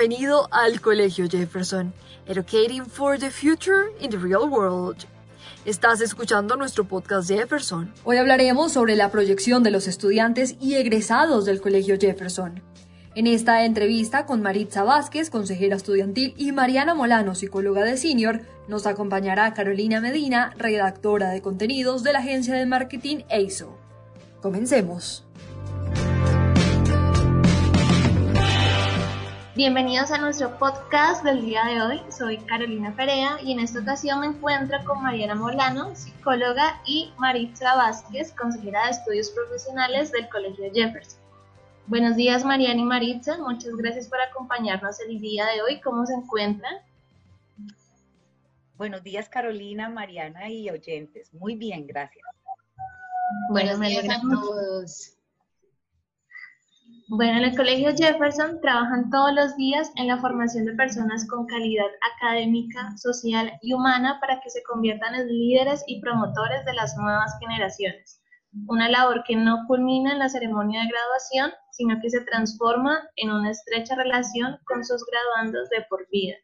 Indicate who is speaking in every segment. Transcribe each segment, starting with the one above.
Speaker 1: bienvenido al Colegio Jefferson, Educating for the Future in the Real World. Estás escuchando nuestro podcast Jefferson. Hoy hablaremos sobre la proyección de los estudiantes y egresados del Colegio Jefferson. En esta entrevista con Maritza Vázquez, consejera estudiantil, y Mariana Molano, psicóloga de senior, nos acompañará Carolina Medina, redactora de contenidos de la agencia de marketing EISO. Comencemos.
Speaker 2: Bienvenidos a nuestro podcast del día de hoy. Soy Carolina Perea y en esta ocasión me encuentro con Mariana Molano, psicóloga, y Maritza Vázquez, consejera de estudios profesionales del Colegio Jefferson. Buenos días Mariana y Maritza, muchas gracias por acompañarnos el día de hoy. ¿Cómo se encuentran?
Speaker 3: Buenos días Carolina, Mariana y oyentes. Muy bien, gracias.
Speaker 2: Buenos días a todos. Bueno, en el Colegio Jefferson trabajan todos los días en la formación de personas con calidad académica, social y humana para que se conviertan en líderes y promotores de las nuevas generaciones. Una labor que no culmina en la ceremonia de graduación, sino que se transforma en una estrecha relación con sus graduandos de por vida.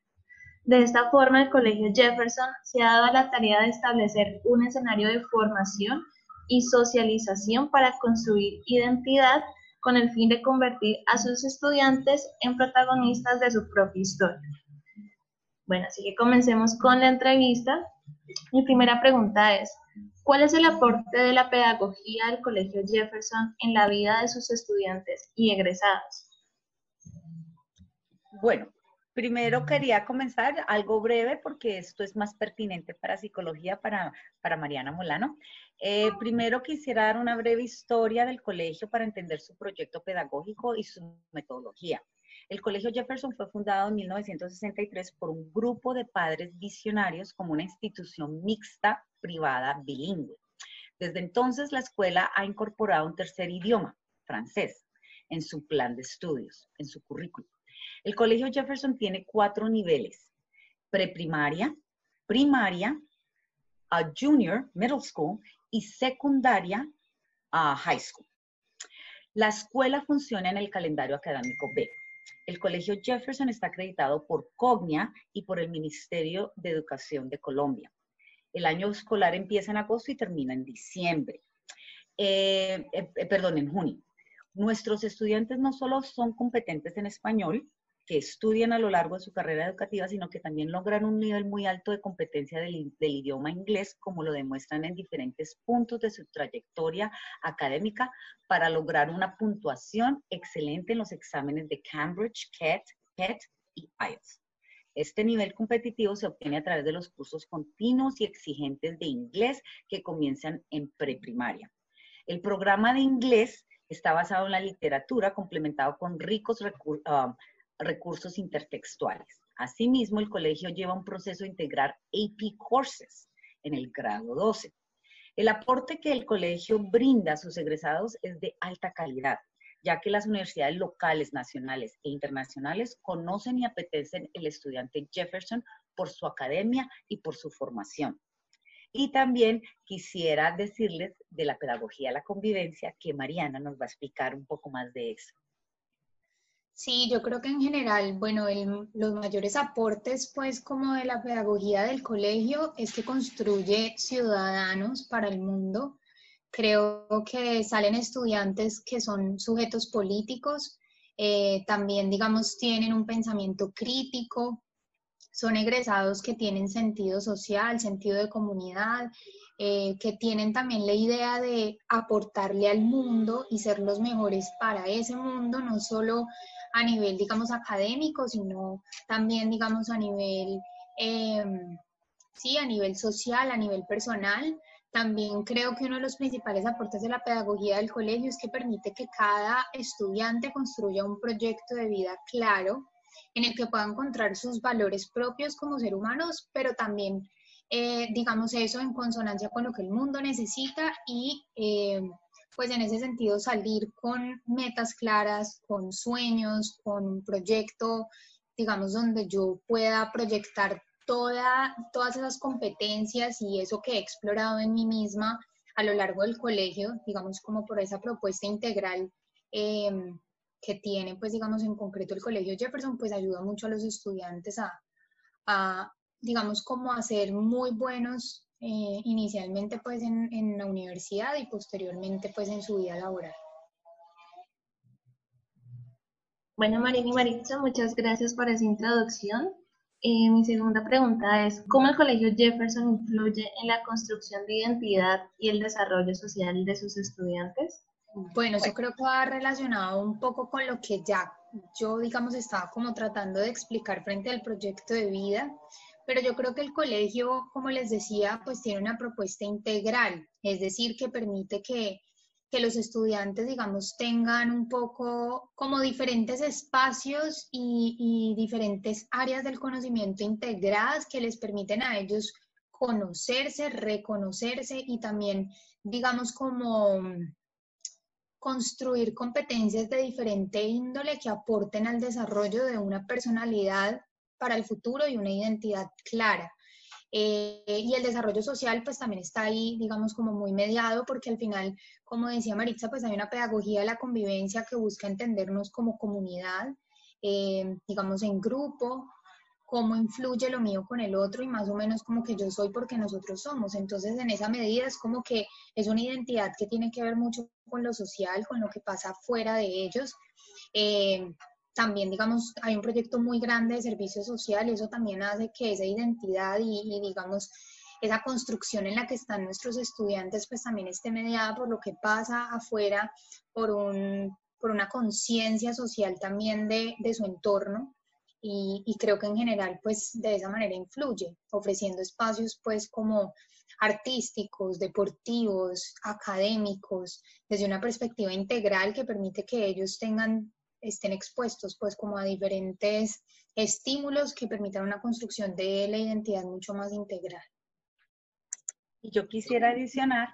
Speaker 2: De esta forma, el Colegio Jefferson se ha dado la tarea de establecer un escenario de formación y socialización para construir identidad con el fin de convertir a sus estudiantes en protagonistas de su propia historia. Bueno, así que comencemos con la entrevista. Mi primera pregunta es, ¿cuál es el aporte de la pedagogía del Colegio Jefferson en la vida de sus estudiantes y egresados?
Speaker 3: Bueno, Primero quería comenzar algo breve porque esto es más pertinente para psicología, para, para Mariana Molano. Eh, primero quisiera dar una breve historia del colegio para entender su proyecto pedagógico y su metodología. El Colegio Jefferson fue fundado en 1963 por un grupo de padres visionarios como una institución mixta, privada, bilingüe. Desde entonces la escuela ha incorporado un tercer idioma, francés, en su plan de estudios, en su currículum. El Colegio Jefferson tiene cuatro niveles, preprimaria, primaria, a junior, middle school y secundaria, a high school. La escuela funciona en el calendario académico B. El Colegio Jefferson está acreditado por COGNIA y por el Ministerio de Educación de Colombia. El año escolar empieza en agosto y termina en diciembre. Eh, eh, perdón, en junio. Nuestros estudiantes no solo son competentes en español, que estudian a lo largo de su carrera educativa, sino que también logran un nivel muy alto de competencia del, idioma inglés, como lo demuestran en diferentes puntos de su trayectoria académica, para lograr una puntuación excelente en los exámenes de Cambridge, CAT, PET y IELTS. Este nivel competitivo se obtiene a través de los cursos continuos y exigentes de inglés que comienzan en preprimaria. El programa de inglés está basado en la literatura complementado con ricos recursos, ah, recursos intertextuales. Asimismo, el colegio lleva un proceso de integrar AP Courses en el grado 12. El aporte que el colegio brinda a sus egresados es de alta calidad, ya que las universidades locales, nacionales e internacionales conocen y apetecen el estudiante Jefferson por su academia y por su formación. Y también quisiera decirles de la pedagogía de la convivencia, que Mariana nos va a explicar un poco más de eso.
Speaker 4: Sí, yo creo que en general, bueno, los mayores aportes, pues, como de la pedagogía del colegio, es que construye ciudadanos para el mundo. Creo que salen estudiantes que son sujetos políticos, eh, también, digamos, tienen un pensamiento crítico, son egresados que tienen sentido social, sentido de comunidad, eh, que tienen también la idea de aportarle al mundo y ser los mejores para ese mundo, no solo a nivel, digamos, académico, sino también, digamos, a nivel, em, sí, a nivel social, a nivel personal. También creo que uno de los principales aportes de la pedagogía del colegio es que permite que cada estudiante construya un proyecto de vida claro en el que pueda encontrar sus valores propios como ser humanos, pero también, eh, digamos, eso en consonancia con lo que el mundo necesita y em, pues en ese sentido salir con metas claras, con sueños, con un proyecto, digamos, donde yo pueda proyectar toda, todas esas competencias y eso que he explorado en mí misma a lo largo del colegio, digamos, como por esa propuesta integral em, que tiene, pues digamos en concreto el Colegio Jefferson, pues ayuda mucho a los estudiantes a, a digamos, como a ser muy buenos eh, inicialmente pues en, en, la universidad y posteriormente pues en su vida laboral.
Speaker 2: Bueno, Marina y Maritza, muchas gracias por esa introducción. Eh, mi segunda pregunta es, ¿cómo el Colegio Jefferson influye en la construcción de identidad y el desarrollo social de sus estudiantes?
Speaker 4: Bueno, yo creo que va relacionado un poco con lo que ya yo, digamos, estaba como tratando de explicar frente al proyecto de vida, pero yo creo que el colegio, como les decía, pues tiene una propuesta integral, es decir, que permite que, que los estudiantes, digamos, tengan un poco como diferentes espacios y, y diferentes áreas del conocimiento integradas que les permiten a ellos conocerse, reconocerse y también, digamos, como construir competencias de diferente índole que aporten al desarrollo de una personalidad para el futuro y una identidad clara. Eh, y el desarrollo social pues también está ahí, digamos, como muy mediado, porque al final, como decía Maritza, pues hay una pedagogía de la convivencia que busca entendernos como comunidad, eh, digamos, en grupo, cómo influye lo mío con el otro y más o menos como que yo soy porque nosotros somos. Entonces, en esa medida es como que es una identidad que tiene que ver mucho con lo social, con lo que pasa fuera de ellos. Eh, también, digamos, hay un proyecto muy grande de servicio social y eso también hace que esa identidad y, digamos, esa construcción en la que están nuestros estudiantes, pues también esté mediada por lo que pasa afuera, por, un, por una conciencia social también de, de su entorno. Y, creo que en general pues de esa manera influye, ofreciendo espacios pues como artísticos, deportivos, académicos, desde una perspectiva integral que permite que ellos tengan, estén expuestos pues como a diferentes estímulos que permitan una construcción de la identidad mucho más integral.
Speaker 3: Y yo quisiera adicionar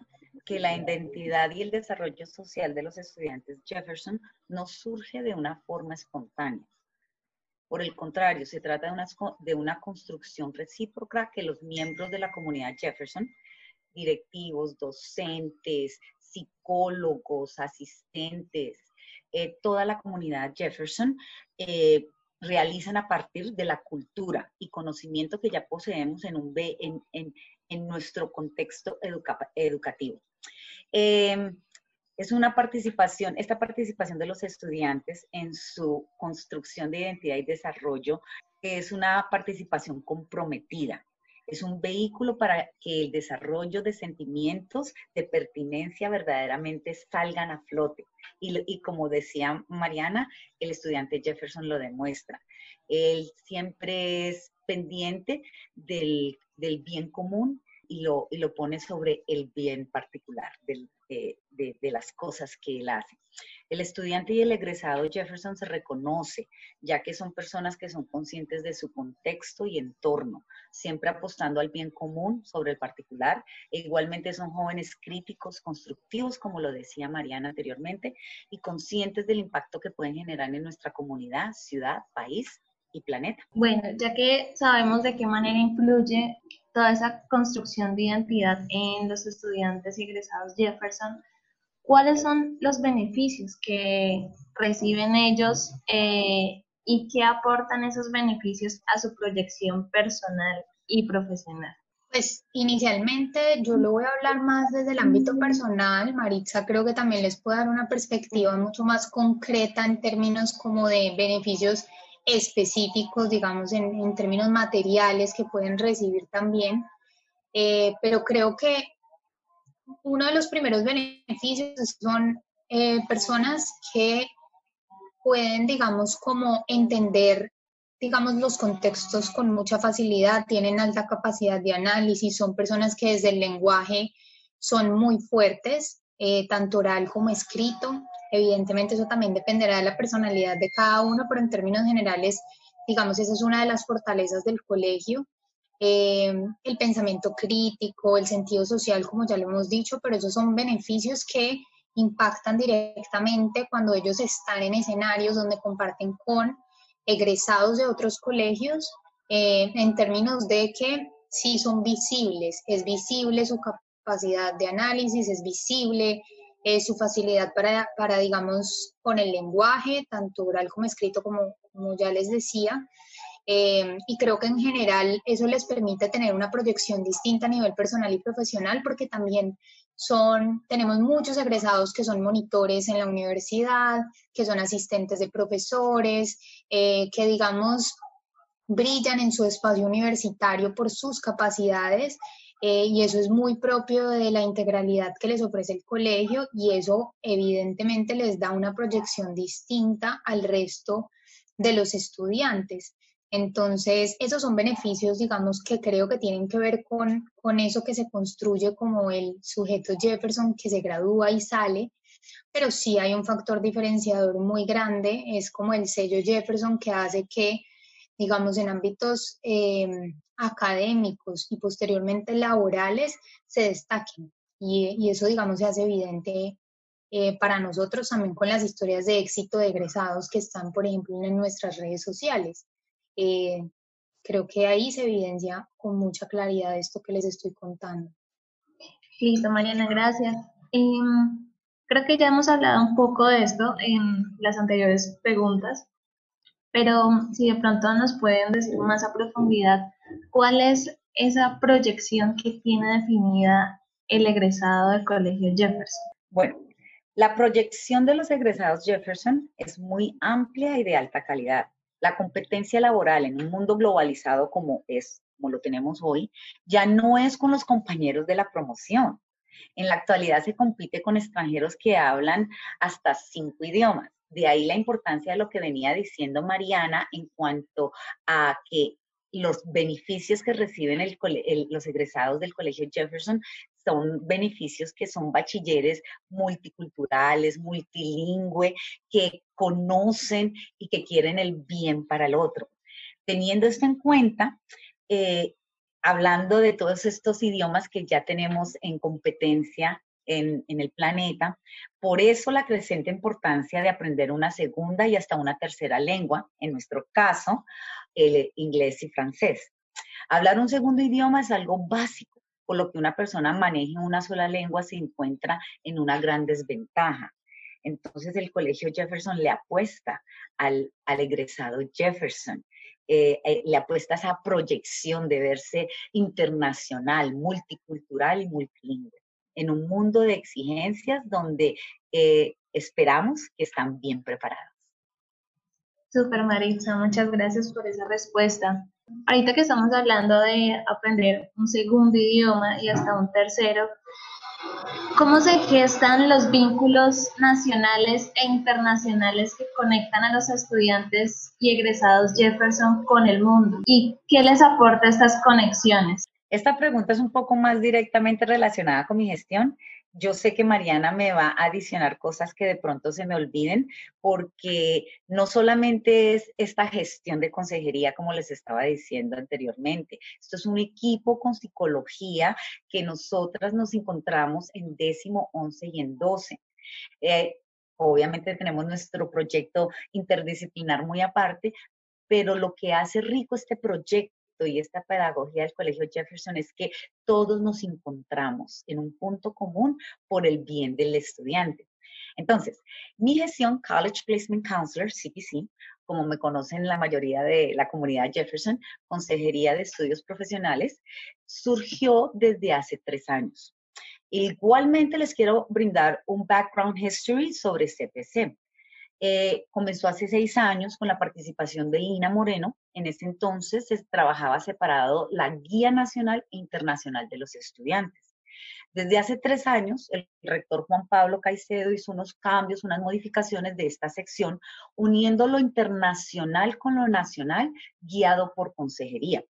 Speaker 3: que la identidad y el desarrollo social de los estudiantes Jefferson no surge de una forma espontánea por el contrario, se trata de una, de una construcción recíproca que los miembros de la comunidad Jefferson, directivos, docentes, psicólogos, asistentes, eh, toda la comunidad Jefferson, eh, realizan a partir de la cultura y conocimiento que ya poseemos en, un, en, en, nuestro contexto educativo. Eh, es una participación, esta participación de los estudiantes en su construcción de identidad y desarrollo es una participación comprometida. Es un vehículo para que el desarrollo de sentimientos de pertinencia verdaderamente salgan a flote. Y, como decía Mariana, el estudiante Jefferson lo demuestra. Él siempre es pendiente del, bien común y lo, y lo pone sobre el bien particular, del, de, las cosas que él hace. El estudiante y el egresado Jefferson se reconoce, ya que son personas que son conscientes de su contexto y entorno, siempre apostando al bien común sobre el particular. E igualmente son jóvenes críticos, constructivos, como lo decía Mariana anteriormente, y conscientes del impacto que pueden generar en nuestra comunidad, ciudad, país y planeta.
Speaker 2: Bueno, ya que sabemos de qué manera influye toda esa construcción de identidad en los estudiantes egresados Jefferson, ¿cuáles son los beneficios que reciben ellos eh, y qué aportan esos beneficios a su proyección personal y profesional?
Speaker 4: Pues inicialmente yo lo voy a hablar más desde el ámbito personal. Maritza creo que también les puede dar una perspectiva mucho más concreta en términos como de beneficios específicos, digamos, en, términos materiales que pueden recibir también. Eh, pero creo que uno de los primeros beneficios son eh, personas que pueden, digamos, como entender, digamos, los contextos con mucha facilidad, tienen alta capacidad de análisis, son personas que desde el lenguaje son muy fuertes, eh, tanto oral como escrito, Evidentemente eso también dependerá de la personalidad de cada uno, pero en términos generales, digamos, esa es una de las fortalezas del colegio. Eh, el pensamiento crítico, el sentido social, como ya lo hemos dicho, pero esos son beneficios que impactan directamente cuando ellos están en escenarios donde comparten con egresados de otros colegios, eh, en términos de que sí son visibles, es visible su capacidad de análisis, es visible eh, su facilidad para, para, digamos, con el lenguaje, tanto oral como escrito, como, como ya les decía. Eh, y creo que en general eso les permite tener una proyección distinta a nivel personal y profesional porque también son, tenemos muchos egresados que son monitores en la universidad, que son asistentes de profesores, eh, que digamos brillan en su espacio universitario por sus capacidades eh, y eso es muy propio de la integralidad que les ofrece el colegio y eso evidentemente les da una proyección distinta al resto de los estudiantes. Entonces, esos son beneficios, digamos, que creo que tienen que ver con, con eso que se construye como el sujeto Jefferson que se gradúa y sale, pero sí hay un factor diferenciador muy grande, es como el sello Jefferson que hace que, digamos, en ámbitos eh, académicos y posteriormente laborales se destaquen. Y, y eso, digamos, se hace evidente eh, para nosotros también con las historias de éxito de egresados que están, por ejemplo, en nuestras redes sociales. Eh, creo que ahí se evidencia con mucha claridad esto que les estoy contando.
Speaker 2: Listo, Mariana, gracias. Em, creo que ya hemos hablado un poco de esto en las anteriores preguntas, pero si de pronto nos pueden decir más a profundidad cuál es esa proyección que tiene definida el egresado del Colegio Jefferson.
Speaker 3: Bueno, la proyección de los egresados Jefferson es muy amplia y de alta calidad. La competencia laboral en un mundo globalizado como es, como lo tenemos hoy, ya no es con los compañeros de la promoción. En la actualidad se compite con extranjeros que hablan hasta cinco idiomas. De ahí la importancia de lo que venía diciendo Mariana en cuanto a que los beneficios que reciben los egresados del Colegio Jefferson son beneficios que son bachilleres multiculturales, multilingüe, que conocen y que quieren el bien para el otro. Teniendo esto en cuenta, eh, hablando de todos estos idiomas que ya tenemos en competencia en, el planeta. Por eso la creciente importancia de aprender una segunda y hasta una tercera lengua, en nuestro caso, el inglés y francés. Hablar un segundo idioma es algo básico, por lo que una persona maneje una sola lengua se encuentra en una gran desventaja. Entonces el Colegio Jefferson le apuesta al, al egresado Jefferson, eh, eh, le apuesta a esa proyección de verse internacional, multicultural y multilingüe, en un mundo de exigencias donde eh, esperamos que están bien preparados.
Speaker 2: Super Maritza, muchas gracias por esa respuesta. Ahorita que estamos hablando de aprender un segundo idioma y hasta un tercero, ¿cómo se gestan los vínculos nacionales e internacionales que conectan a los estudiantes y egresados Jefferson con el mundo? ¿Y qué les aporta estas conexiones?
Speaker 3: Esta pregunta es un poco más directamente relacionada con mi gestión yo sé que Mariana me va a adicionar cosas que de pronto se me olviden, porque no solamente es esta gestión de consejería, como les estaba diciendo anteriormente, esto es un equipo con psicología que nosotras nos encontramos en décimo, once y en doce. Eh, obviamente tenemos nuestro proyecto interdisciplinar muy aparte, pero lo que hace rico este proyecto y esta pedagogía del Colegio Jefferson es que todos nos encontramos en un punto común por el bien del estudiante. Entonces, mi gestión College Placement Counselor, CPC, como me conocen la mayoría de la comunidad Jefferson, Consejería de Estudios Profesionales, surgió desde hace tres años. Igualmente les quiero brindar un background history sobre CPC. Eh, comenzó hace seis años con la participación de Lina Moreno. En ese entonces se trabajaba separado la Guía Nacional e Internacional de los Estudiantes. Desde hace tres años, el rector Juan Pablo Caicedo hizo unos cambios, unas modificaciones de esta sección, uniendo lo internacional con lo nacional, guiado por consejería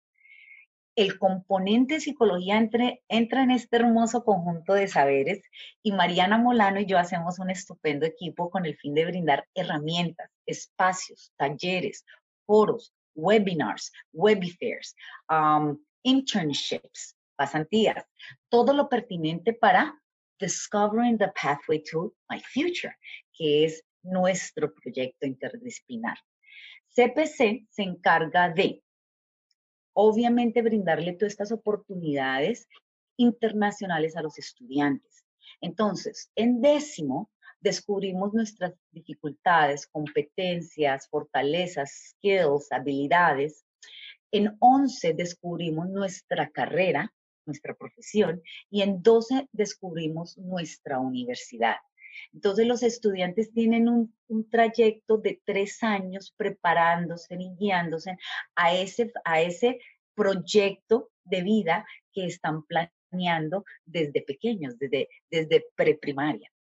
Speaker 3: el componente psicología entra en este hermoso conjunto de saberes y Mariana Molano y yo hacemos un estupendo equipo con el fin de brindar herramientas, espacios, talleres, foros, webinars, webifairs, um, internships, pasantías, todo lo pertinente para Discovering the Pathway to My Future, que es nuestro proyecto interdisciplinar. CPC se encarga de obviamente brindarle todas estas oportunidades internacionales a los estudiantes. Entonces, en décimo, descubrimos nuestras dificultades, competencias, fortalezas, skills, habilidades. En 11 descubrimos nuestra carrera, nuestra profesión, y en 12 descubrimos nuestra universidad. Entonces los estudiantes tienen un, trayecto de tres años preparándose y guiándose a ese, a ese proyecto de vida que están planeando desde pequeños, desde, desde preprimaria.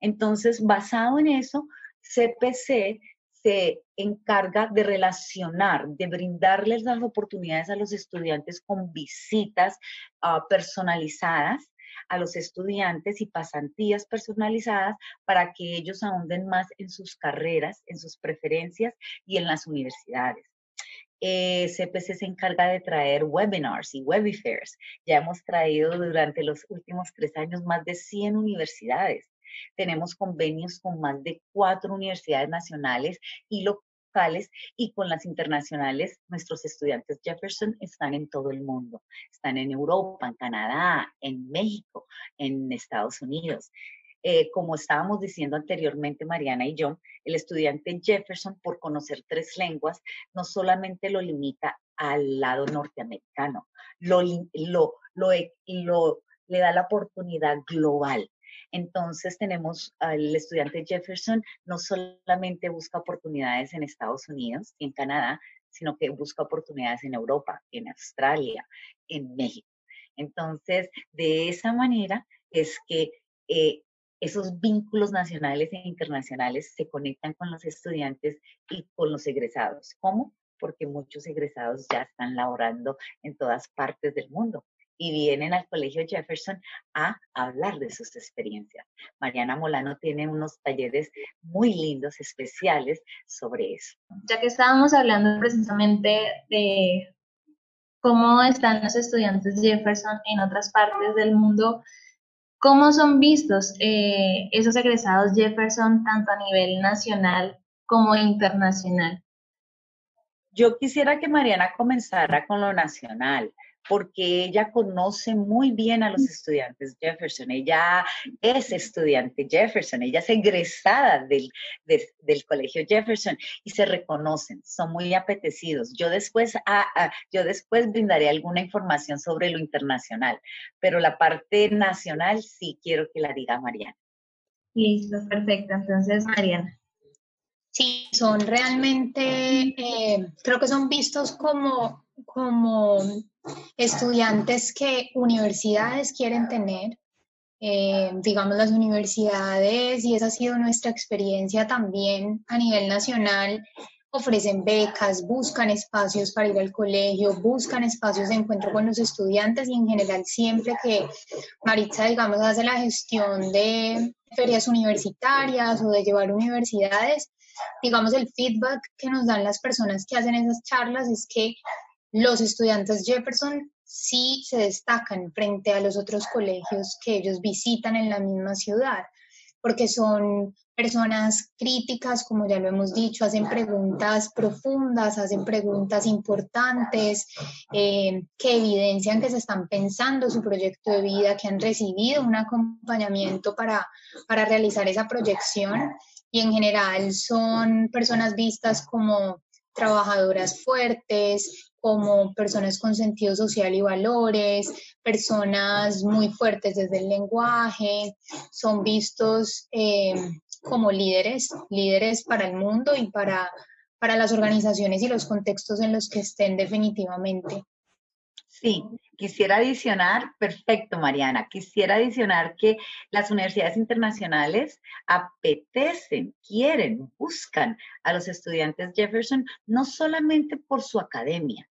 Speaker 3: Entonces, basado en eso, CPC se encarga de relacionar, de brindarles las oportunidades a los estudiantes con visitas ah, personalizadas a los estudiantes y pasantías personalizadas para que ellos ahonden más en sus carreras, en sus preferencias y en las universidades. Eh, CPC se encarga de traer webinars y webifairs. Ya hemos traído durante los últimos tres años más de 100 universidades. Tenemos convenios con más de cuatro universidades nacionales y y con las internacionales, nuestros estudiantes Jefferson están en todo el mundo. Están en Europa, en Canadá, en México, en Estados Unidos. Eh, como estábamos diciendo anteriormente Mariana y yo, el estudiante Jefferson, por conocer tres lenguas, no solamente lo limita al lado norteamericano, lo, lo, lo, lo le da la oportunidad global. Entonces tenemos al estudiante Jefferson, no solamente busca oportunidades en Estados Unidos y en Canadá, sino que busca oportunidades en Europa, en Australia, en México. Entonces, de esa manera es que eh, esos vínculos nacionales e internacionales se conectan con los estudiantes y con los egresados. ¿Cómo? Porque muchos egresados ya están laborando en todas partes del mundo y vienen al Colegio Jefferson a hablar de sus experiencias. Mariana Molano tiene unos talleres muy lindos, especiales sobre eso.
Speaker 2: Ya que estábamos hablando precisamente de cómo están los estudiantes Jefferson en otras partes del mundo, ¿cómo son vistos eh, esos egresados Jefferson tanto a nivel nacional como internacional?
Speaker 3: Yo quisiera que Mariana comenzara con lo nacional porque ella conoce muy bien a los estudiantes Jefferson. Ella es estudiante Jefferson, ella es egresada del, del colegio Jefferson y se reconocen, son muy apetecidos. Yo después, ah, ah, yo después brindaré alguna información sobre lo internacional, pero la parte nacional sí quiero que la diga Mariana.
Speaker 2: Listo, perfecto. Entonces, Mariana.
Speaker 4: Sí, son realmente, eh, creo que son vistos como, como estudiantes que universidades quieren tener, eh, digamos las universidades, y esa ha sido nuestra experiencia también a nivel nacional, ofrecen becas, buscan espacios para ir al colegio, buscan espacios de encuentro con los estudiantes y en general siempre que Maritza, digamos, hace la gestión de ferias universitarias o de llevar universidades, digamos, el feedback que nos dan las personas que hacen esas charlas es que los estudiantes Jefferson sí se destacan frente a los otros colegios que ellos visitan en la misma ciudad, porque son personas críticas, como ya lo hemos dicho, hacen preguntas profundas, hacen preguntas importantes, eh, que evidencian que se están pensando su proyecto de vida, que han recibido un acompañamiento para, para realizar esa proyección y en general son personas vistas como trabajadoras fuertes, como personas con sentido social y valores, personas muy fuertes desde el lenguaje, son vistos eh, como líderes, líderes para el mundo y para, para las organizaciones y los contextos en los que estén definitivamente.
Speaker 3: Sí, quisiera adicionar, perfecto Mariana, quisiera adicionar que las universidades internacionales apetecen, quieren, buscan a los estudiantes Jefferson no solamente por su academia,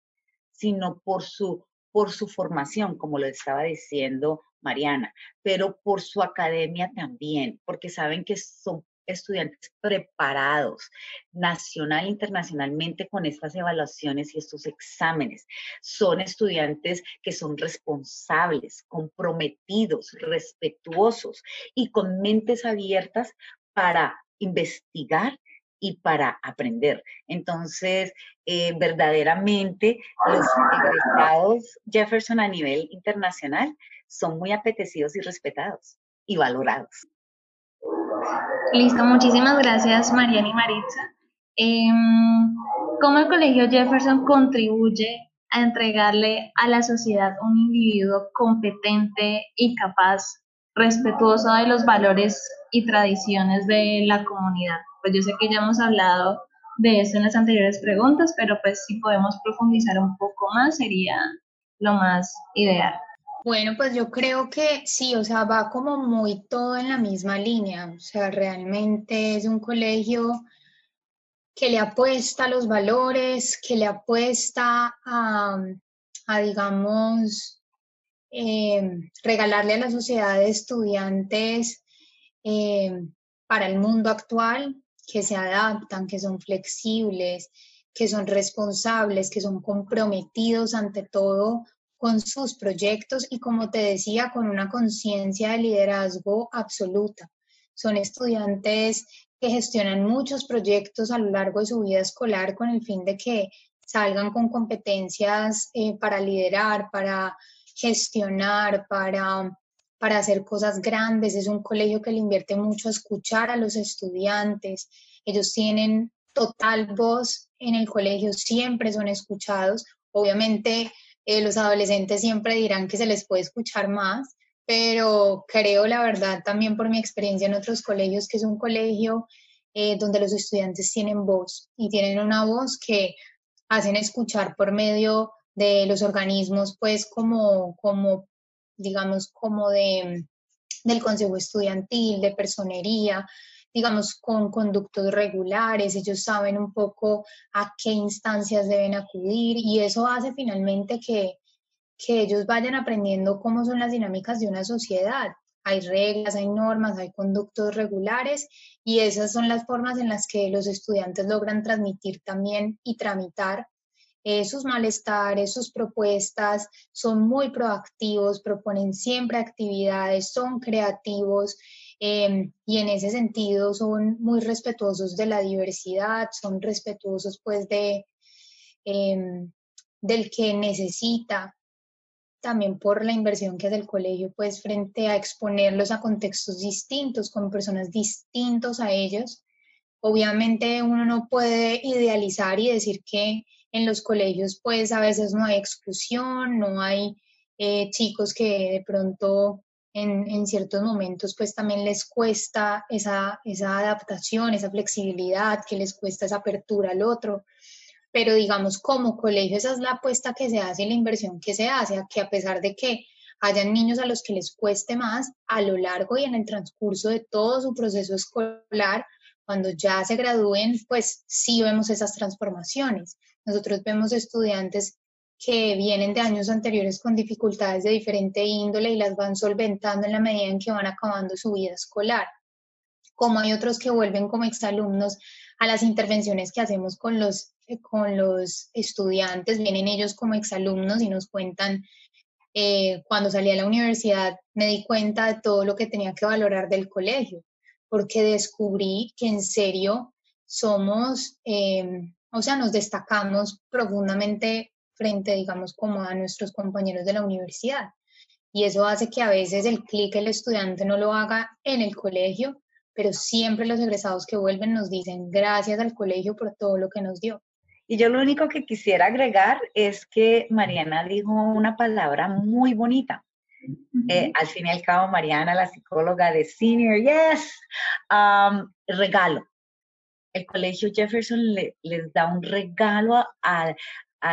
Speaker 3: sino por su, por su formación, como lo estaba diciendo Mariana, pero por su academia también, porque saben que son estudiantes preparados nacional e internacionalmente con estas evaluaciones y estos exámenes. Son estudiantes que son responsables, comprometidos, respetuosos y con mentes abiertas para investigar y para aprender. Entonces, eh, verdaderamente, los egresados Jefferson a nivel internacional son muy apetecidos y respetados. y valorados.
Speaker 2: Listo, muchísimas gracias Mariana y Maritza. Em, ¿Cómo el Colegio Jefferson contribuye a entregarle a la sociedad un individuo competente y capaz, respetuoso de los valores y tradiciones de la comunidad? Pues yo sé que ya hemos hablado de eso en las anteriores preguntas, pero pues si podemos profundizar un poco más sería lo más ideal.
Speaker 4: Bueno, pues yo creo que sí, o sea, va como muy todo en la misma línea, o sea, realmente es un colegio que le apuesta a los valores, que le apuesta a, digamos, eh, regalarle a la sociedad de estudiantes eh, para el mundo actual, que se adaptan, que son flexibles, que son responsables, que son comprometidos ante todo con sus proyectos y como te decía, con una conciencia de liderazgo absoluta. Son estudiantes que gestionan muchos proyectos a lo largo de su vida escolar con el fin de que salgan con competencias eh, para liderar, para gestionar, para, para hacer cosas grandes. Es un colegio que le invierte mucho a escuchar a los estudiantes. Ellos tienen total voz en el colegio, siempre son escuchados. Obviamente eh, los adolescentes siempre dirán que se les puede escuchar más, pero creo la verdad también por mi experiencia en otros colegios que es un colegio eh, donde los estudiantes tienen voz y tienen una voz que hacen escuchar por medio de los organismos, pues como, como digamos, como de, del consejo estudiantil, de personería, digamos, con conductos regulares, ellos saben un poco a qué instancias deben acudir y eso hace finalmente que, que ellos vayan aprendiendo cómo son las dinámicas de una sociedad. Hay reglas, hay normas, hay conductos regulares y esas son las formas en las que los estudiantes logran transmitir también y tramitar eh, sus malestares, sus propuestas, son muy proactivos, proponen siempre actividades, son creativos, Em, y en ese sentido son muy respetuosos de la diversidad, son respetuosos pues de, em, del que necesita, también por la inversión que hace el colegio pues frente a exponerlos a contextos distintos, con personas distintos a ellos. Obviamente uno no puede idealizar y decir que en los colegios pues a veces no hay exclusión, no hay eh, chicos que de pronto en, ciertos momentos pues también les cuesta esa, esa adaptación, esa flexibilidad, que les cuesta esa apertura al otro. Pero digamos, como colegio, esa es la apuesta que se hace y la inversión que se hace, que a pesar de que hayan niños a los que les cueste más, a lo largo y en el transcurso de todo su proceso escolar, cuando ya se gradúen, pues sí vemos esas transformaciones. Nosotros vemos estudiantes que vienen de años anteriores con dificultades de diferente índole y las van solventando en la medida en que van acabando su vida escolar. Como hay otros que vuelven como exalumnos a las intervenciones que hacemos con los, con los estudiantes, vienen ellos como exalumnos y nos cuentan, eh, cuando salí a la universidad me di cuenta de todo lo que tenía que valorar del colegio, porque descubrí que en serio somos, eh, o sea, nos destacamos profundamente frente, digamos, como a nuestros compañeros de la universidad. Y eso hace que a veces el clic el estudiante no lo haga en el colegio, pero siempre los egresados que vuelven nos dicen gracias al colegio por todo lo que nos dio.
Speaker 3: Y yo lo único que quisiera agregar es que Mariana dijo una palabra muy bonita. Eh, al fin y al cabo, Mariana, la psicóloga de Senior, yes, um, regalo. El colegio Jefferson les da un regalo a, a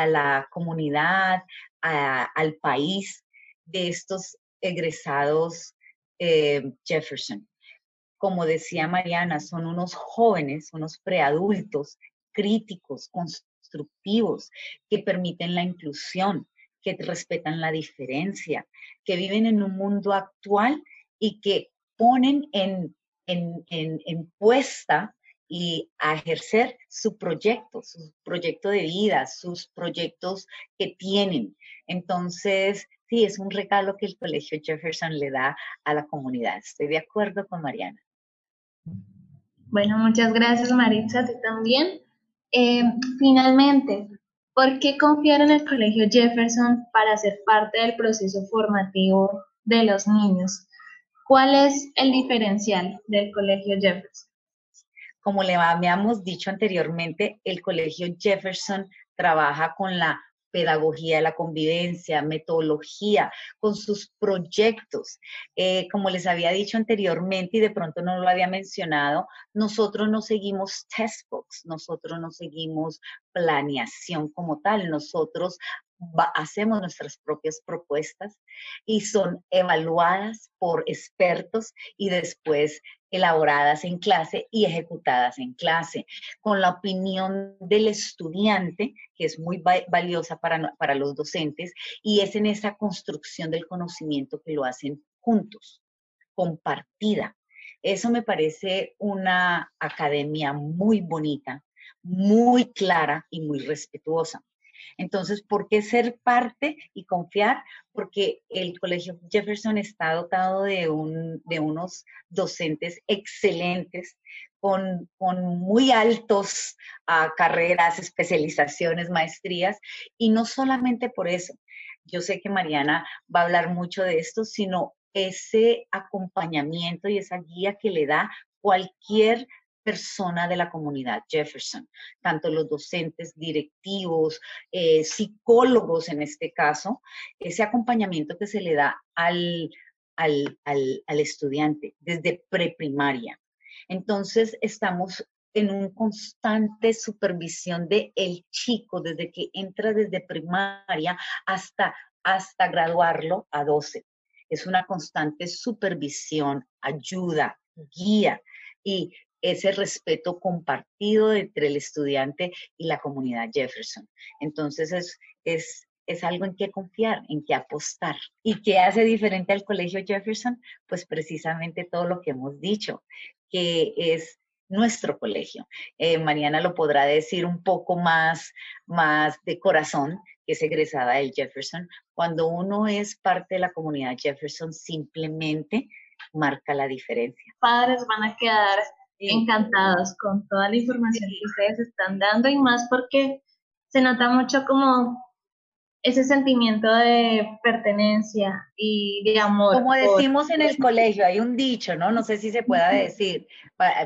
Speaker 3: la comunidad, al país de estos egresados eh, Jefferson. Como decía Mariana, son unos jóvenes, unos preadultos críticos, constructivos, que permiten la inclusión, que respetan la diferencia, que viven en un mundo actual y que ponen en, en, en, en puesta y a ejercer su proyecto, su proyecto de vida, sus proyectos que tienen. Entonces, sí, es un regalo que el Colegio Jefferson le da a la comunidad. Estoy de acuerdo con Mariana.
Speaker 2: Bueno, muchas gracias Maritza, a ti también. Eh, finalmente, ¿por qué confiar en el Colegio Jefferson para ser parte del proceso formativo de los niños? ¿Cuál es el diferencial del Colegio Jefferson?
Speaker 3: Como le habíamos dicho anteriormente, el Colegio Jefferson trabaja con la pedagogía de la convivencia, metodología, con sus proyectos. Eh, como les había dicho anteriormente y de pronto no lo había mencionado, nosotros no seguimos textbooks, nosotros no seguimos planeación como tal, nosotros hacemos nuestras propias propuestas y son evaluadas por expertos y después elaboradas en clase y ejecutadas en clase, con la opinión del estudiante, que es muy valiosa para, para los docentes, y es en esa construcción del conocimiento que lo hacen juntos, compartida. Eso me parece una academia muy bonita, muy clara y muy respetuosa. Entonces, ¿por qué ser parte y confiar? Porque el Colegio Jefferson está dotado de, unos docentes excelentes con, muy altos ah, carreras, especializaciones, maestrías, y no solamente por eso. Yo sé que Mariana va a hablar mucho de esto, sino ese acompañamiento y esa guía que le da cualquier persona de la comunidad Jefferson, tanto los docentes, directivos, eh, psicólogos en este caso, ese acompañamiento que se le da al, al, al, estudiante desde preprimaria. Entonces, estamos en un constante supervisión de el chico desde que entra desde primaria hasta, hasta graduarlo a 12. Es una constante supervisión, ayuda, guía. Y ese respeto compartido entre el estudiante y la comunidad Jefferson. Entonces es, es, es algo en que confiar, en que apostar. ¿Y qué hace diferente al Colegio Jefferson? Pues precisamente todo lo que hemos dicho, que es nuestro colegio. Eh, Mariana lo podrá decir un poco más, más de corazón, que es egresada del Jefferson. Cuando uno es parte de la comunidad Jefferson, simplemente marca la diferencia.
Speaker 2: Padres van a quedar encantados con toda la información que ustedes están dando y más porque se nota mucho como ese sentimiento de pertenencia y de amor.
Speaker 3: Como decimos en el colegio, hay un dicho, ¿no? No sé si se pueda decir,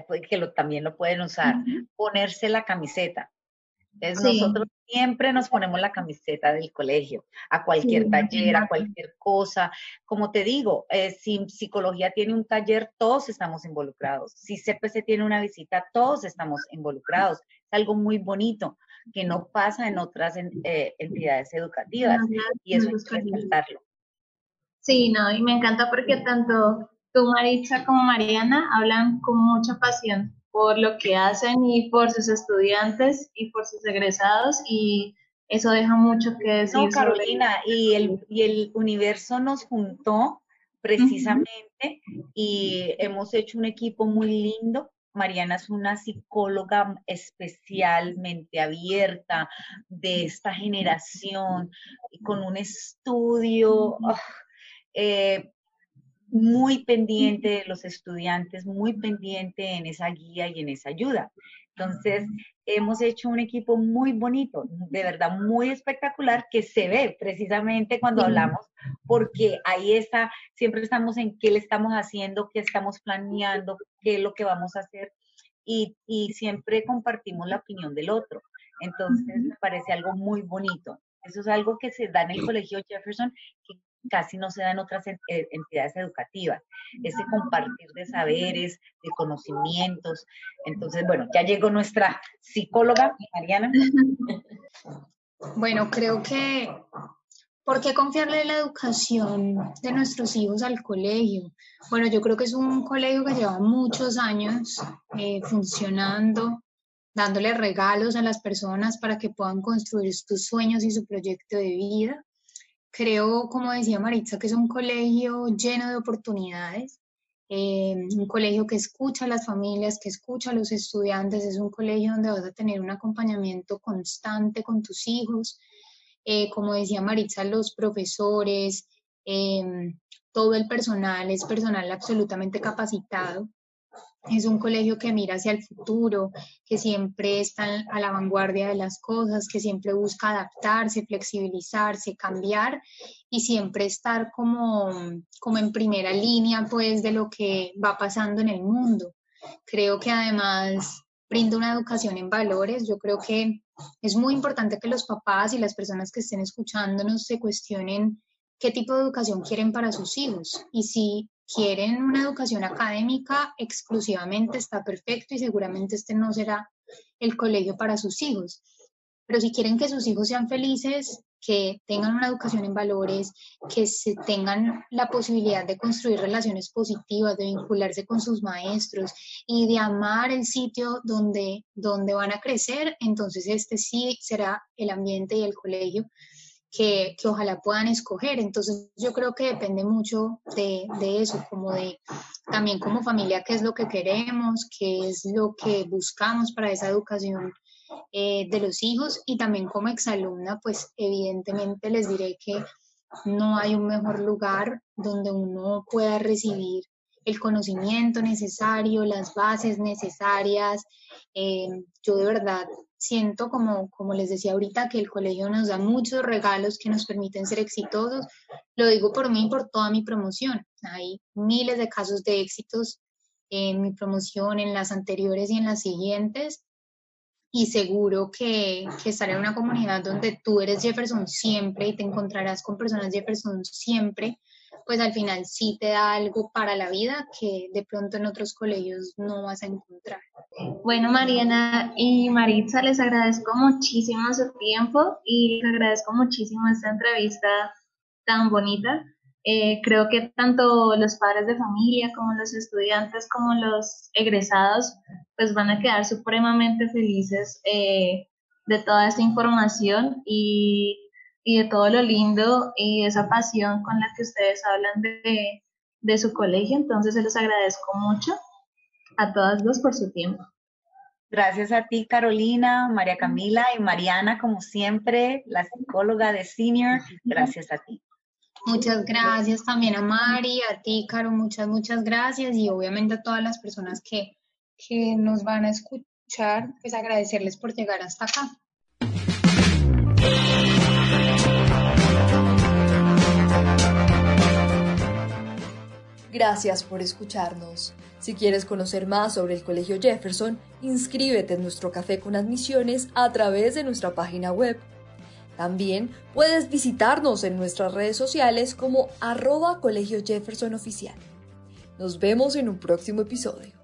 Speaker 3: pues, que lo, también lo pueden usar, ponerse la camiseta. Entonces nosotros siempre nos ponemos la camiseta del colegio, a cualquier taller, a cualquier cosa. Como te digo, eh, si psicología tiene un taller, todos estamos involucrados. Si CPC tiene una visita, todos estamos involucrados. Es algo muy bonito que no pasa en otras eh, entidades educativas y eso es resaltarlo.
Speaker 2: Sí, no, y me encanta porque tanto tú, Maritza, como Mariana hablan con mucha pasión por lo que hacen y por sus estudiantes y por sus egresados y eso deja mucho que decir.
Speaker 3: No, Carolina, y el, y el universo nos juntó precisamente y hemos hecho un equipo muy lindo. Mariana es una psicóloga especialmente abierta de esta generación, con un estudio eh, muy pendiente de los estudiantes, muy pendiente en esa guía y en esa ayuda. Entonces, hemos hecho un equipo muy bonito, de verdad muy espectacular, que se ve precisamente cuando hablamos, porque ahí está, siempre estamos en qué le estamos haciendo, qué estamos planeando, qué es lo que vamos a hacer, y, y siempre compartimos la opinión del otro. Entonces, me parece algo muy bonito. Eso es algo que se da en el Colegio Jefferson, que casi no se da en otras eh, entidades educativas, ese compartir de saberes, de conocimientos. Entonces, bueno, ya llegó nuestra psicóloga, Mariana.
Speaker 4: Bueno, creo que, ¿por qué confiarle la educación de nuestros hijos al colegio? Bueno, yo creo que es un colegio que lleva muchos años eh, funcionando, dándole regalos a las personas para que puedan construir sus sueños y su proyecto de vida. Creo, como decía Maritza, que es un colegio lleno de oportunidades, eh, un colegio que escucha a las familias, que escucha a los estudiantes, es un colegio donde vas a tener un acompañamiento constante con tus hijos. Eh, como decía Maritza, los profesores, eh, todo el personal es personal absolutamente capacitado. Es un colegio que mira hacia el futuro, que siempre está a la vanguardia de las cosas, que siempre busca adaptarse, flexibilizarse, cambiar y siempre estar como, como en primera línea pues de lo que va pasando en el mundo. Creo que además brinda una educación en valores. Yo creo que es muy importante que los papás y las personas que estén escuchándonos se cuestionen qué tipo de educación quieren para sus hijos y si quieren una educación académica exclusivamente está perfecto y seguramente este no será el colegio para sus hijos. Pero si quieren que sus hijos sean felices, que tengan una educación en valores, que se tengan la posibilidad de construir relaciones positivas, de vincularse con sus maestros y de amar el sitio donde, donde van a crecer, entonces este sí será el ambiente y el colegio que, ojalá puedan escoger. Entonces yo creo que depende mucho de, eso, como de también como familia, qué es lo que queremos, qué es lo que buscamos para esa educación eh, de los hijos y también como exalumna, pues evidentemente les diré que no hay un mejor lugar donde uno pueda recibir el conocimiento necesario, las bases necesarias. Eh, yo de verdad siento, como, como les decía ahorita, que el colegio nos da muchos regalos que nos permiten ser exitosos. Lo digo por mí por toda mi promoción. Hay miles de casos de éxitos en mi promoción, en las anteriores y en las siguientes. Y seguro que, que estar en una comunidad donde tú eres Jefferson siempre y te encontrarás con personas Jefferson siempre, pues al final sí te da algo para la vida que de pronto en otros colegios no vas a encontrar.
Speaker 2: Bueno, Mariana y Maritza, les agradezco muchísimo su tiempo y les agradezco muchísimo esta entrevista tan bonita. Eh, creo que tanto los padres de familia como los estudiantes como los egresados pues van a quedar supremamente felices eh, de toda esta información y y de todo lo lindo y esa pasión con la que ustedes hablan de, de su colegio. Entonces, se los agradezco mucho a todas dos por su tiempo.
Speaker 3: Gracias a ti, Carolina, María Camila y Mariana, como siempre, la psicóloga de Senior. Gracias a ti.
Speaker 4: Muchas gracias también a Mari, a ti, Caro, muchas, muchas gracias y obviamente a todas las personas que, que nos van a escuchar, pues agradecerles por llegar hasta acá.
Speaker 1: Gracias por escucharnos. Si quieres conocer más sobre el Colegio Jefferson, inscríbete en nuestro café con admisiones a través de nuestra página web. También puedes visitarnos en nuestras redes sociales como arroba Colegio Jefferson Oficial. Nos vemos en un próximo episodio.